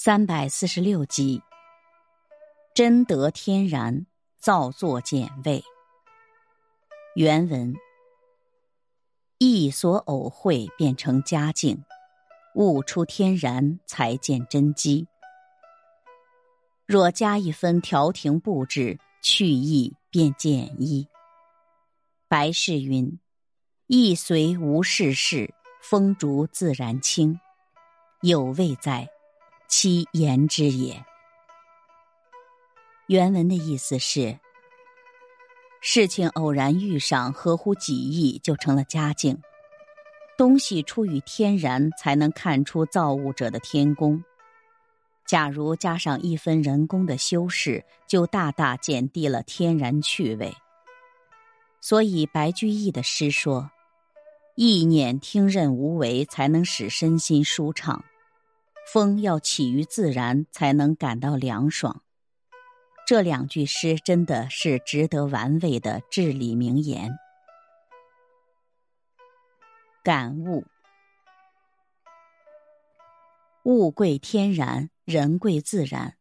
三百四十六集，真得天然，造作简味。原文：意所偶会，变成佳境；悟出天然，才见真机。若加一分调停布置，去意便简易。白氏云：“意随无事事，风烛自然清。”有味在。其言之也。原文的意思是：事情偶然遇上，合乎己意，就成了佳境。东西出于天然，才能看出造物者的天工。假如加上一分人工的修饰，就大大减低了天然趣味。所以白居易的诗说：“意念听任无为，才能使身心舒畅。”风要起于自然，才能感到凉爽。这两句诗真的是值得玩味的至理名言。感悟：物贵天然，人贵自然。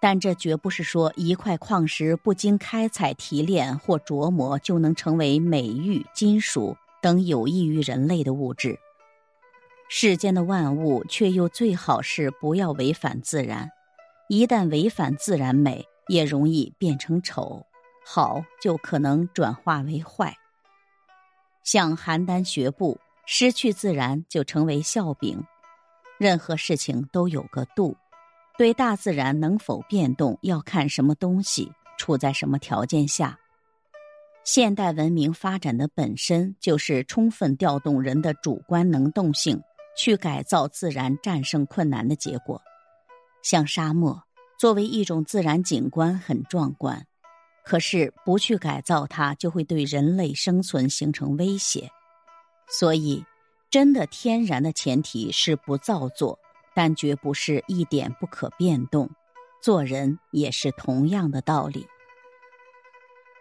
但这绝不是说一块矿石不经开采提炼或琢磨就能成为美玉、金属等有益于人类的物质。世间的万物，却又最好是不要违反自然。一旦违反自然美，也容易变成丑；好就可能转化为坏。像邯郸学步，失去自然就成为笑柄。任何事情都有个度，对大自然能否变动，要看什么东西处在什么条件下。现代文明发展的本身就是充分调动人的主观能动性。去改造自然，战胜困难的结果，像沙漠作为一种自然景观很壮观，可是不去改造它，就会对人类生存形成威胁。所以，真的天然的前提是不造作，但绝不是一点不可变动。做人也是同样的道理。